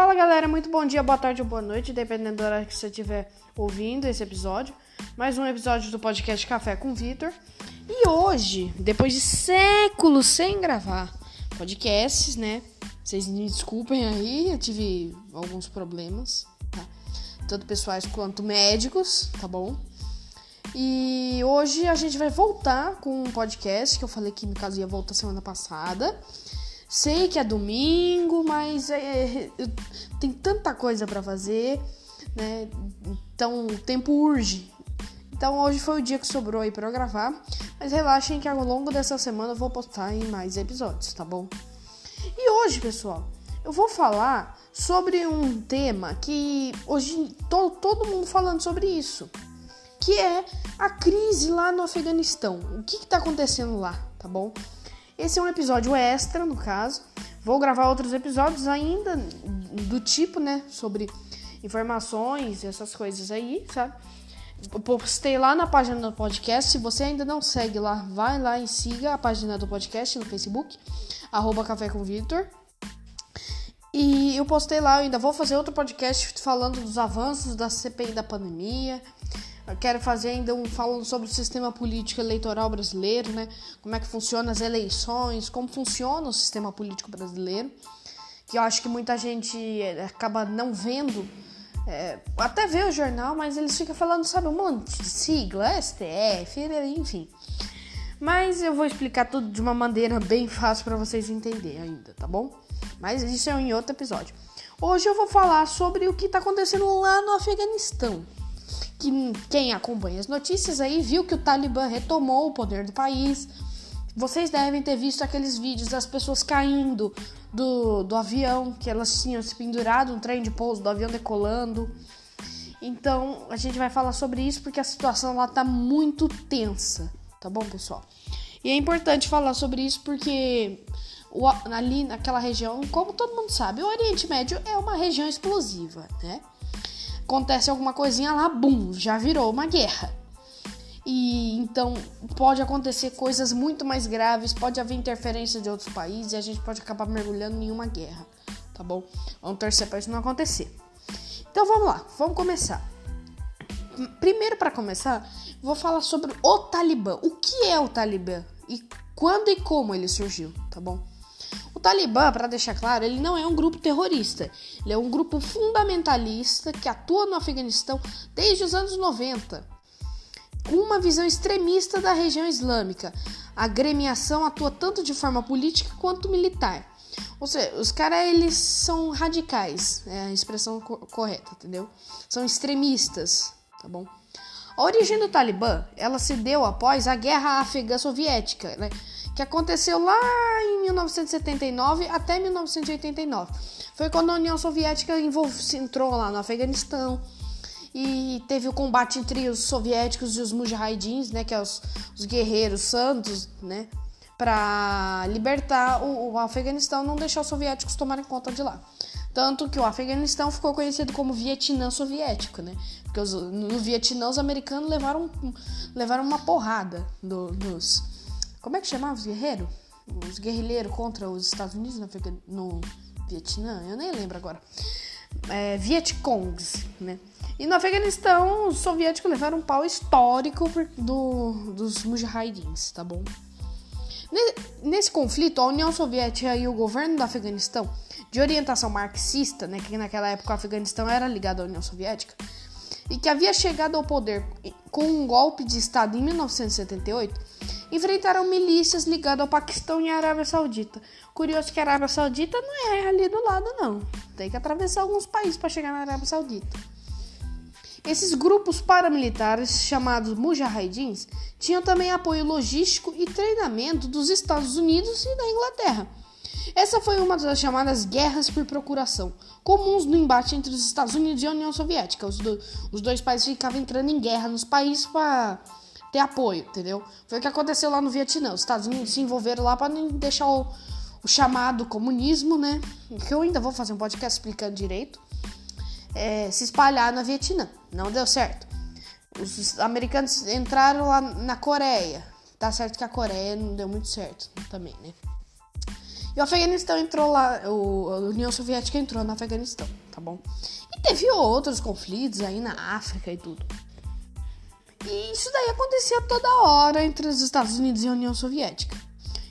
Fala galera, muito bom dia, boa tarde ou boa noite, dependendo da hora que você estiver ouvindo esse episódio. Mais um episódio do podcast Café com Vitor. E hoje, depois de séculos sem gravar podcasts, né? Vocês me desculpem aí, eu tive alguns problemas, tá? Tanto pessoais quanto médicos, tá bom? E hoje a gente vai voltar com um podcast que eu falei que no caso ia voltar semana passada. Sei que é domingo, mas é, é, tem tanta coisa para fazer, né? Então o tempo urge. Então hoje foi o dia que sobrou aí para gravar, mas relaxem que ao longo dessa semana eu vou postar em mais episódios, tá bom? E hoje, pessoal, eu vou falar sobre um tema que hoje tô, todo mundo falando sobre isso, que é a crise lá no Afeganistão. O que está acontecendo lá, tá bom? Esse é um episódio extra, no caso. Vou gravar outros episódios ainda do tipo, né? Sobre informações e essas coisas aí, sabe? Eu postei lá na página do podcast. Se você ainda não segue lá, vai lá e siga a página do podcast no Facebook, arroba Café com Victor. E eu postei lá, eu ainda vou fazer outro podcast falando dos avanços da CPI da pandemia, quero fazer ainda um falando sobre o sistema político eleitoral brasileiro, né? Como é que funciona as eleições, como funciona o sistema político brasileiro. Que eu acho que muita gente eh, acaba não vendo. É, até vê o jornal, mas eles ficam falando, sabe, um monte de sigla, STF, enfim. Mas eu vou explicar tudo de uma maneira bem fácil para vocês entenderem ainda, tá bom? Mas isso é em outro episódio. Hoje eu vou falar sobre o que está acontecendo lá no Afeganistão que quem acompanha as notícias aí viu que o Talibã retomou o poder do país. Vocês devem ter visto aqueles vídeos das pessoas caindo do, do avião, que elas tinham se pendurado no trem de pouso do avião decolando. Então a gente vai falar sobre isso porque a situação lá tá muito tensa, tá bom, pessoal? E é importante falar sobre isso porque o, ali naquela região, como todo mundo sabe, o Oriente Médio é uma região explosiva, né? Acontece alguma coisinha lá, bum, já virou uma guerra. E então pode acontecer coisas muito mais graves, pode haver interferência de outros países e a gente pode acabar mergulhando em uma guerra, tá bom? Vamos torcer para isso não acontecer. Então vamos lá, vamos começar. Primeiro para começar, vou falar sobre o Talibã. O que é o Talibã e quando e como ele surgiu, tá bom? O Talibã, para deixar claro, ele não é um grupo terrorista. Ele é um grupo fundamentalista que atua no Afeganistão desde os anos 90, com uma visão extremista da região islâmica. A gremiação atua tanto de forma política quanto militar. Ou seja, os caras eles são radicais, é a expressão co correta, entendeu? São extremistas, tá bom? A origem do Talibã, ela se deu após a Guerra Afegã Soviética, né? Que aconteceu lá em 1979 até 1989. Foi quando a União Soviética entrou lá no Afeganistão e teve o combate entre os soviéticos e os mujahidins, né, que é os, os guerreiros santos, né, para libertar o, o Afeganistão, não deixar os soviéticos tomarem conta de lá. Tanto que o Afeganistão ficou conhecido como Vietnã soviético, né? Porque os, no Vietnã os americanos levaram, levaram uma porrada do, dos, como é que chamava os guerreiros? Os guerrilheiros contra os Estados Unidos no, no Vietnã? Eu nem lembro agora. É, Vietcongs, né? E no Afeganistão, os soviéticos levaram um pau histórico do, dos mujahidins, tá bom? Nesse conflito, a União Soviética e o governo do Afeganistão, de orientação marxista, né, que naquela época o Afeganistão era ligado à União Soviética, e que havia chegado ao poder com um golpe de Estado em 1978, enfrentaram milícias ligadas ao Paquistão e à Arábia Saudita. Curioso que a Arábia Saudita não é ali do lado, não. Tem que atravessar alguns países para chegar na Arábia Saudita. Esses grupos paramilitares, chamados Mujahidins, tinham também apoio logístico e treinamento dos Estados Unidos e da Inglaterra. Essa foi uma das chamadas guerras por procuração, comuns no embate entre os Estados Unidos e a União Soviética. Os, do, os dois países ficavam entrando em guerra nos países para ter apoio, entendeu? Foi o que aconteceu lá no Vietnã. Os Estados Unidos se envolveram lá para não deixar o, o, chamado comunismo, né? Que eu ainda vou fazer um podcast explicando direito. É, se espalhar no Vietnã. Não deu certo. Os americanos entraram lá na Coreia. Tá certo que a Coreia não deu muito certo também, né? E o Afeganistão entrou lá, o, a União Soviética entrou no Afeganistão, tá bom? E teve outros conflitos aí na África e tudo. E isso daí acontecia toda hora entre os Estados Unidos e a União Soviética.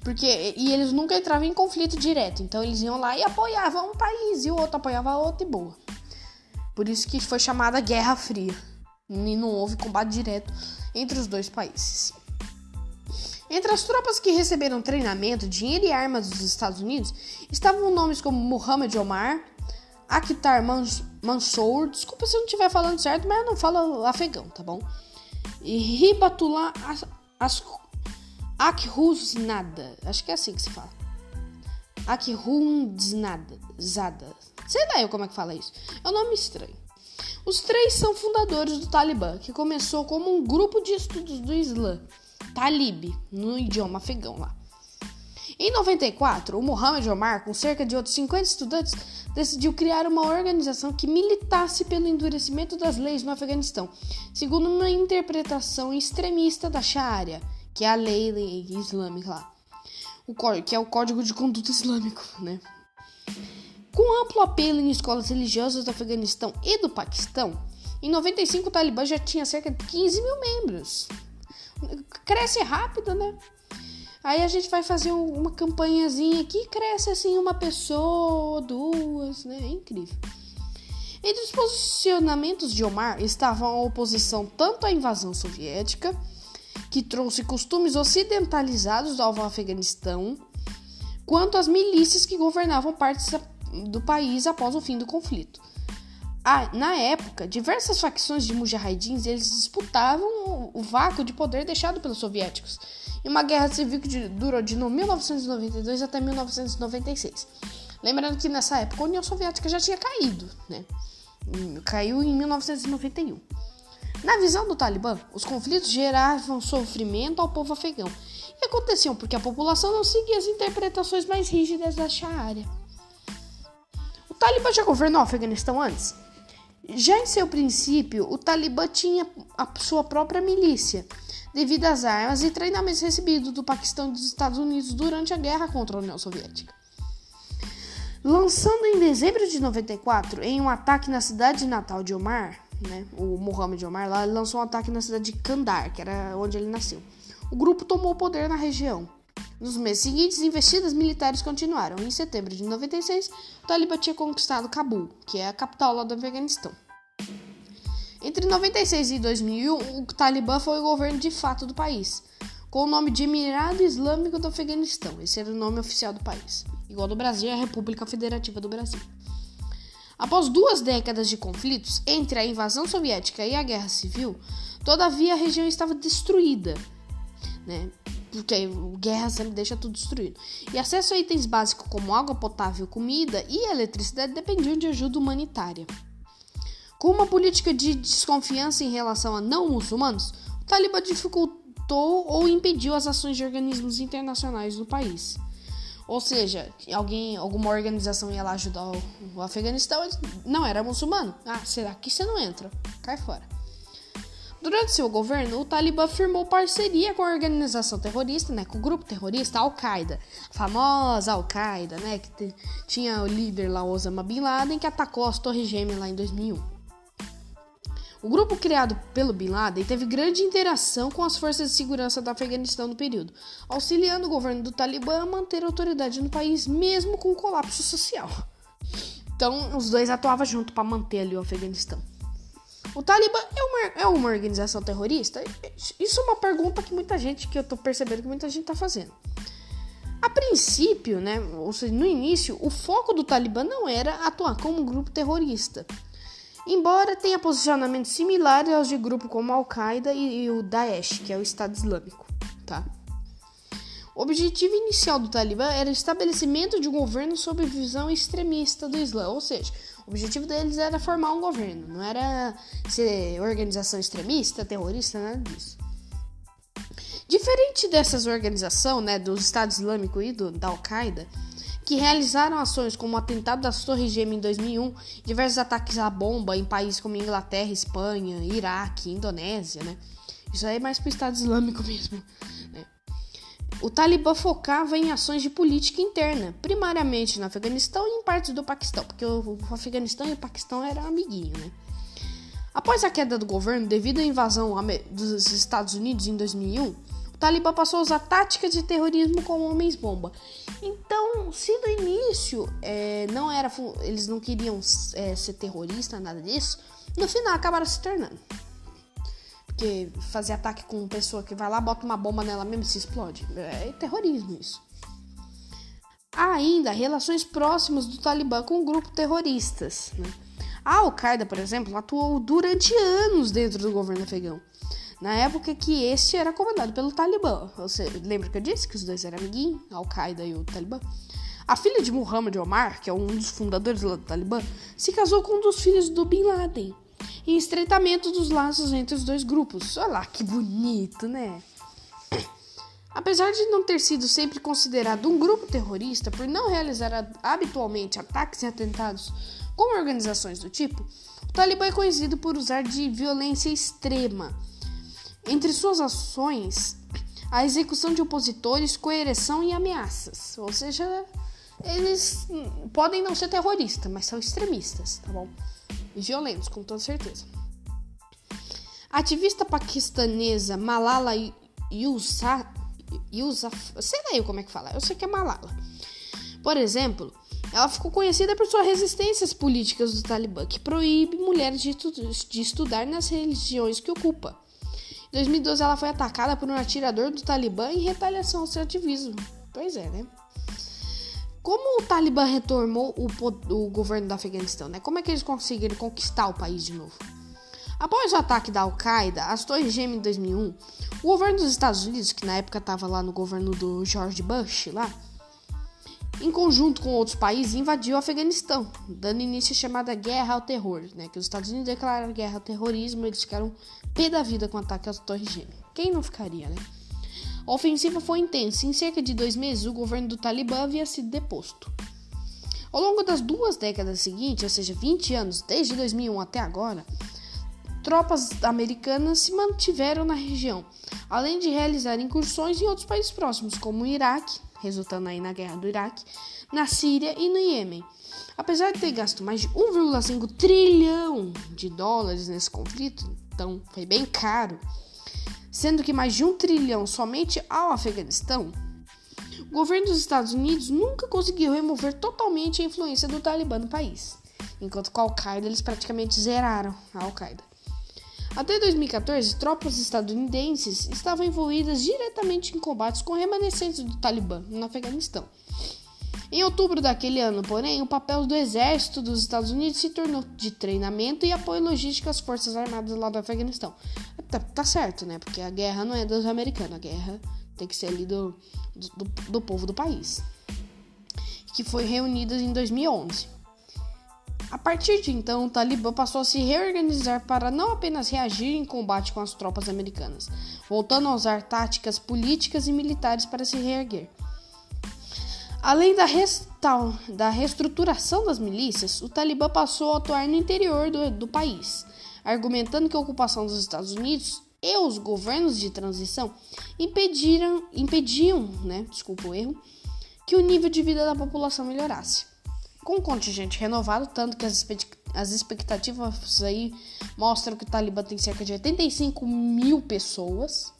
Porque, e eles nunca entravam em conflito direto. Então eles iam lá e apoiavam um país e o outro apoiava outro e boa. Por isso que foi chamada Guerra Fria. E não houve combate direto entre os dois países. Entre as tropas que receberam treinamento, dinheiro e armas dos Estados Unidos estavam nomes como Muhammad Omar, Akhtar Mansour, desculpa se eu não estiver falando certo, mas eu não falo afegão, tá bom? E Hibatullah Akhuznada, acho que é assim que se fala. Akhuznada, sei lá eu como é que fala isso, é um nome estranho. Os três são fundadores do Talibã, que começou como um grupo de estudos do Islã Talib, no idioma afegão lá. Em 94, o Mohammed Omar, com cerca de outros 50 estudantes, decidiu criar uma organização que militasse pelo endurecimento das leis no Afeganistão, segundo uma interpretação extremista da Sharia, que é a lei, islâmica lá, o, que é o Código de Conduta Islâmico, né? Com amplo apelo em escolas religiosas do Afeganistão e do Paquistão, em 95 o Talibã já tinha cerca de 15 mil membros cresce rápido, né? Aí a gente vai fazer uma campanhazinha aqui, cresce assim uma pessoa, duas, né? É incrível. Entre os posicionamentos de Omar estavam a oposição tanto à invasão soviética, que trouxe costumes ocidentalizados ao Afeganistão, quanto às milícias que governavam partes do país após o fim do conflito. Ah, na época, diversas facções de mujahidins eles disputavam o vácuo de poder deixado pelos soviéticos em uma guerra civil que durou de 1992 até 1996. Lembrando que nessa época a União Soviética já tinha caído, né? Caiu em 1991. Na visão do Talibã, os conflitos geravam sofrimento ao povo afegão e aconteciam porque a população não seguia as interpretações mais rígidas da Sharia. O Talibã já governou o Afeganistão antes? Já em seu princípio, o Talibã tinha a sua própria milícia, devido às armas e treinamentos recebidos do Paquistão e dos Estados Unidos durante a guerra contra a União Soviética. Lançando em dezembro de 94, em um ataque na cidade natal de Omar, né, o Mohammed Omar lá, lançou um ataque na cidade de Kandar, que era onde ele nasceu. O grupo tomou poder na região. Nos meses seguintes, investidas militares continuaram. Em setembro de 96, o Talibã tinha conquistado Cabul, que é a capital lá do Afeganistão. Entre 96 e 2001, o Talibã foi o governo de fato do país, com o nome de Emirado Islâmico do Afeganistão. Esse era o nome oficial do país. Igual do Brasil, é a República Federativa do Brasil. Após duas décadas de conflitos entre a invasão soviética e a guerra civil, todavia a região estava destruída, né? porque guerra sempre deixa tudo destruído. E acesso a itens básicos como água potável, comida e eletricidade dependiam de ajuda humanitária. Com uma política de desconfiança em relação a não muçulmanos, o Talibã dificultou ou impediu as ações de organismos internacionais no país. Ou seja, alguém, alguma organização ia lá ajudar o, o Afeganistão, não era muçulmano. Ah, será que você não entra? Cai fora. Durante seu governo, o Talibã firmou parceria com a organização terrorista, né, com o grupo terrorista Al-Qaeda, a famosa Al-Qaeda, né, que tinha o líder lá, Osama Bin Laden, que atacou as torres gêmeas lá em 2001. O grupo criado pelo Bin Laden teve grande interação com as forças de segurança do Afeganistão no período, auxiliando o governo do Talibã a manter a autoridade no país, mesmo com o colapso social. Então, os dois atuavam junto para manter ali o Afeganistão. O Talibã é uma, é uma organização terrorista? Isso é uma pergunta que muita gente, que eu tô percebendo que muita gente tá fazendo. A princípio, né, ou seja, no início, o foco do Talibã não era atuar como um grupo terrorista. Embora tenha posicionamentos similares aos de grupos como Al-Qaeda e, e o Daesh, que é o Estado Islâmico, tá? O objetivo inicial do Talibã era o estabelecimento de um governo sob visão extremista do Islã, ou seja, o objetivo deles era formar um governo, não era ser organização extremista, terrorista, nada disso. Diferente dessas organizações, né, do Estado Islâmico e do, da Al-Qaeda, que realizaram ações como o atentado das Torres Gêmeas em 2001, diversos ataques à bomba em países como Inglaterra, Espanha, Iraque, Indonésia, né? Isso aí é mais pro Estado Islâmico mesmo, né? o Talibã focava em ações de política interna, primariamente no Afeganistão e em partes do Paquistão, porque o Afeganistão e o Paquistão eram amiguinhos, né? Após a queda do governo devido à invasão dos Estados Unidos em 2001, o Talibã passou a usar táticas de terrorismo com homens-bomba. Então, se no início é, não era, eles não queriam é, ser terroristas, nada disso, no final acabaram se tornando. Porque fazer ataque com uma pessoa que vai lá, bota uma bomba nela mesmo e se explode. É terrorismo isso. Há ainda relações próximas do Talibã com grupos terroristas. Né? A Al-Qaeda, por exemplo, atuou durante anos dentro do governo afegão. Na época que este era comandado pelo Talibã. Você lembra que eu disse que os dois eram amiguinhos? Al-Qaeda e o Talibã? A filha de Muhammad Omar, que é um dos fundadores do Talibã, se casou com um dos filhos do Bin Laden e estreitamento dos laços entre os dois grupos. Olha lá que bonito, né? Apesar de não ter sido sempre considerado um grupo terrorista por não realizar habitualmente ataques e atentados como organizações do tipo, o Talibã é conhecido por usar de violência extrema. Entre suas ações, a execução de opositores, coerção e ameaças. Ou seja, eles podem não ser terroristas, mas são extremistas, tá bom? e violentos, com toda certeza. A ativista paquistanesa Malala Yousafzai, sei lá eu como é que fala, eu sei que é Malala. Por exemplo, ela ficou conhecida por suas resistências políticas do Talibã, que proíbe mulheres de, de estudar nas religiões que ocupa. Em 2012, ela foi atacada por um atirador do Talibã em retaliação ao seu ativismo. Pois é, né? Como o Talibã retomou o, o, governo do Afeganistão, né? Como é que eles conseguiram conquistar o país de novo? Após o ataque da Al-Qaeda às Torres Gêmeas em 2001, o governo dos Estados Unidos, que na época estava lá no governo do George Bush, lá, em conjunto com outros países, invadiu o Afeganistão, dando início à chamada Guerra ao Terror, né? Que os Estados Unidos declararam guerra ao terrorismo, eles ficaram pé da vida com o ataque às Torres Gêmeas. Quem não ficaria, né? A ofensiva foi intensa e em cerca de dois meses o governo do Talibã havia sido deposto. Ao longo das duas décadas seguintes, ou seja, 20 anos, desde 2001 até agora, tropas americanas se mantiveram na região, além de realizar incursões em outros países próximos, como o Iraque, resultando aí na guerra do Iraque, na Síria e no Iêmen. Apesar de ter gasto mais de 1,5 trilhão de dólares nesse conflito, então foi bem caro, sendo que mais de um trilhão somente ao Afeganistão, o governo dos Estados Unidos nunca conseguiu remover totalmente a influência do Talibã no país, enquanto com a Al-Qaeda eles praticamente zeraram a Al-Qaeda. Até 2014, tropas estadunidenses estavam envolvidas diretamente em combates com remanescentes do Talibã no Afeganistão. Em outubro daquele ano, porém, o papel do exército dos Estados Unidos se tornou de treinamento e apoio logístico às forças armadas lá do Afeganistão. Tá, tá, certo, né? Porque a guerra não é dos americanos, a guerra tem que ser ali do, do, do povo do país. Que foi reunida em 2011. A partir de então, o Talibã passou a se reorganizar para não apenas reagir em combate com as tropas americanas, voltando a usar táticas políticas e militares para se reerguer. Além da, da reestruturação das milícias, o Talibã passou a atuar no interior do, do país, argumentando que a ocupação dos Estados Unidos e os governos de transição impediram, impediam, né, desculpa o erro, que o nível de vida da população melhorasse. Com um contingente renovado, tanto que as, as expectativas aí mostram que o Talibã tem cerca de 85 mil pessoas,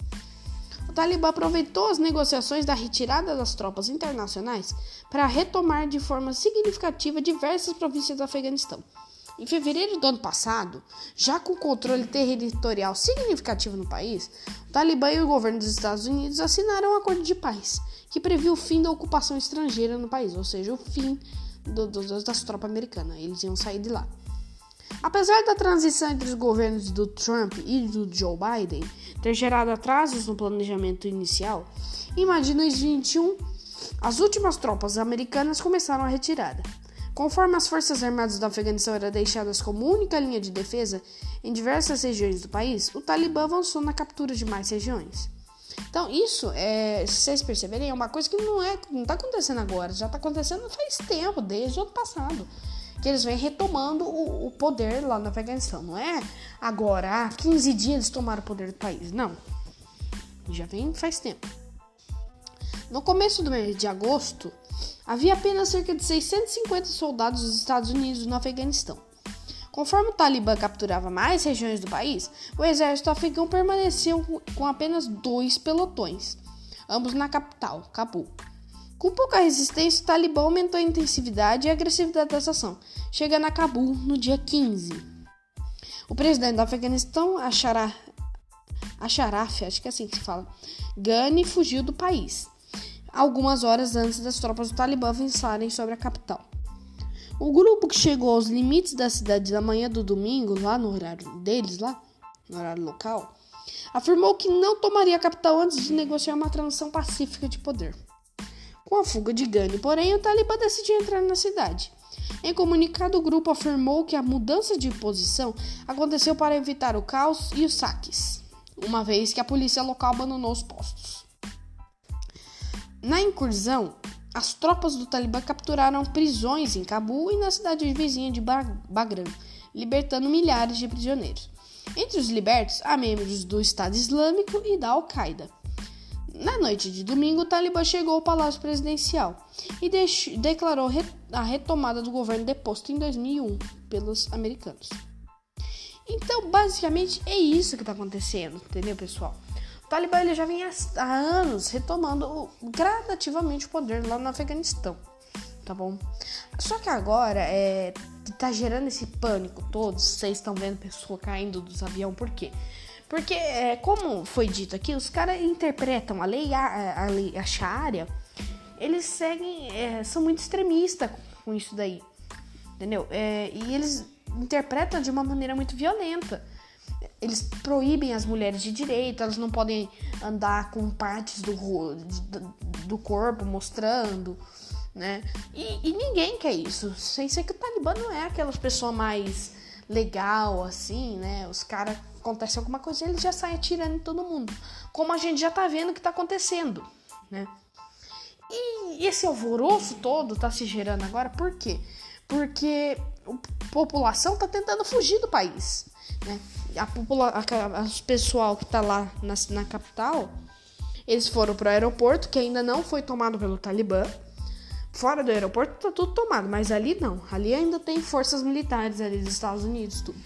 Talibã aproveitou as negociações da retirada das tropas internacionais para retomar de forma significativa diversas províncias do Afeganistão. Em fevereiro do ano passado, já com controle territorial significativo no país, o Talibã e o governo dos Estados Unidos assinaram um acordo de paz que previu o fim da ocupação estrangeira no país, ou seja, o fim do, do, das tropas americanas. Eles iam sair de lá. Apesar da transição entre os governos do Trump e do Joe Biden ter gerado atrasos no planejamento inicial, em maio de 2021, as últimas tropas americanas começaram a retirada. Conforme as Forças Armadas do Afeganistão eram deixadas como única linha de defesa em diversas regiões do país, o Talibã avançou na captura de mais regiões. Então, isso, é, se vocês perceberem, é uma coisa que não é, não está acontecendo agora, já está acontecendo faz tempo, desde o ano passado que eles vêm retomando o, o poder lá no Afeganistão. Não é agora, há 15 dias eles tomaram o poder do país. Não. Já vem faz tempo. No começo do mês de agosto, havia apenas cerca de 650 soldados dos Estados Unidos no Afeganistão. Conforme o Talibã capturava mais regiões do país, o exército afegão permaneceu com apenas dois pelotões, ambos na capital, Cabul. Com pouca resistência, o Talibã aumentou a intensividade e a agressividade da ação, chegando a Cabul no dia 15. O presidente do Afeganistão, Ashraf, acho que é assim que se fala, Ghani fugiu do país, algumas horas antes das tropas do Talibã avançarem sobre a capital. O grupo que chegou aos limites da cidade na manhã do domingo, lá no horário deles, lá no horário local, afirmou que não tomaria a capital antes de negociar uma transição pacífica de poder. Com a fuga de Ghani, porém, o Talibã decidiu entrar na cidade. Em comunicado, o grupo afirmou que a mudança de posição aconteceu para evitar o caos e os saques, uma vez que a polícia local abandonou os postos. Na incursão, as tropas do Talibã capturaram prisões em Cabul e na cidade vizinha de Bagram, libertando milhares de prisioneiros. Entre os libertos, há membros do Estado Islâmico e da Al-Qaeda. Na noite de domingo, o Talibã chegou ao Palácio Presidencial e declarou a retomada do governo deposto em 2001 pelos americanos. Então, basicamente, é isso que está acontecendo, entendeu, pessoal? O Talibã ele já vem há anos retomando gradativamente o poder lá no Afeganistão, tá bom? Só que agora é, tá gerando esse pânico todo. Vocês estão vendo pessoa caindo dos aviões, por quê? Porque, é, como foi dito aqui, os caras interpretam a lei, a, a lei, a Sharia, eles seguem, é, são muito extremistas com isso daí, entendeu? É, e eles interpretam de uma maneira muito violenta eles proíbem as mulheres de direito, elas não podem andar com partes do, do corpo mostrando, né? E, e ninguém quer isso. Sem ser que o Talibã não é aquelas pessoas mais legal assim, né? Os caras acontece alguma coisa, eles já saem atirando em todo mundo. Como a gente já tá vendo que tá acontecendo, né? E esse alvoroço todo tá se gerando agora por quê? Porque a população tá tentando fugir do país, né? a, popula a, pessoal que tá lá na, na capital, eles foram pro aeroporto, que ainda não foi tomado pelo Talibã. Fora do aeroporto tá tudo tomado, mas ali não. Ali ainda tem forças militares ali dos Estados Unidos, tudo.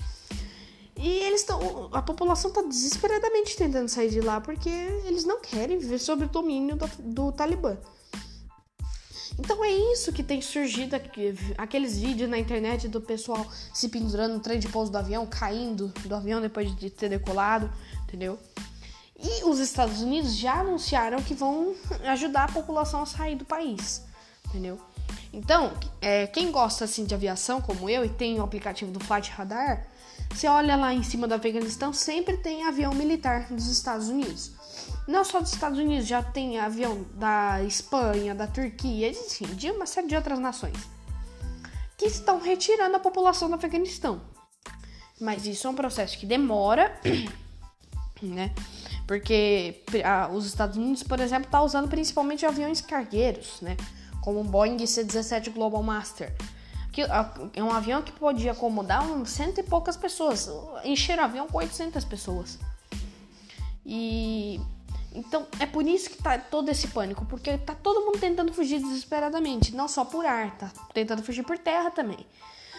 E eles estão. A população tá desesperadamente tentando sair de lá porque eles não querem viver sob o domínio do, do Talibã. Então é isso que tem surgido aqui, aqueles vídeos na internet do pessoal se pendurando no trem de pouso do avião, caindo do avião depois de ter decolado, entendeu? E os Estados Unidos já anunciaram que vão ajudar a população a sair do país, entendeu? Então, é, quem gosta assim de aviação como eu e tem o aplicativo do Flight Radar, você olha lá em cima do Afeganistão, sempre tem avião militar dos Estados Unidos. Não só dos Estados Unidos, já tem avião da Espanha, da Turquia, enfim, de uma série de outras nações que estão retirando a população do Afeganistão. Mas isso é um processo que demora, né? Porque a, os Estados Unidos, por exemplo, está usando principalmente aviões cargueiros, né? Como o Boeing C-17 Global Master. Que é um avião que podia acomodar um cento e poucas pessoas. Encher o avião com 800 pessoas. E então é por isso que tá todo esse pânico, porque tá todo mundo tentando fugir desesperadamente, não só por ar, tá tentando fugir por terra também.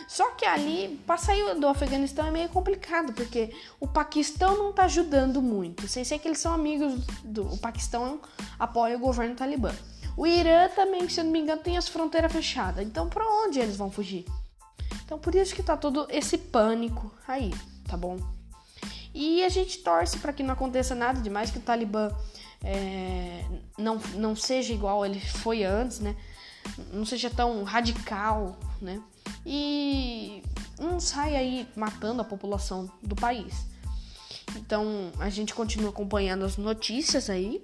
Só que ali, para sair do Afeganistão é meio complicado, porque o Paquistão não tá ajudando muito. Sem ser que eles são amigos do o Paquistão apoia o governo talibã. O Irã também, se eu não me engano, tem as fronteiras fechadas. Então, para onde eles vão fugir? Então, por isso que tá todo esse pânico aí, tá bom? E a gente torce para que não aconteça nada demais, que o Talibã é, não, não seja igual ele foi antes, né? Não seja tão radical, né? E não saia aí matando a população do país. Então a gente continua acompanhando as notícias aí.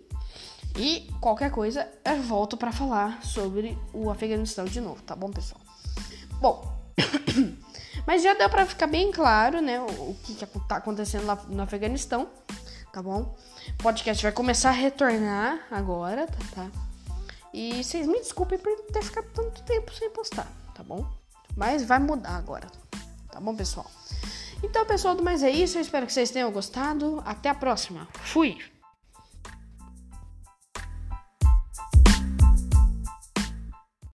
E qualquer coisa, eu volto para falar sobre o Afeganistão de novo, tá bom, pessoal? Bom, Mas já deu para ficar bem claro, né, o que, que tá acontecendo lá no Afeganistão, tá bom? O podcast vai começar a retornar agora, tá? tá? E vocês me desculpem por ter ficado tanto tempo sem postar, tá bom? Mas vai mudar agora, tá bom, pessoal? Então, pessoal, mas é isso. Eu espero que vocês tenham gostado. Até a próxima. Fui!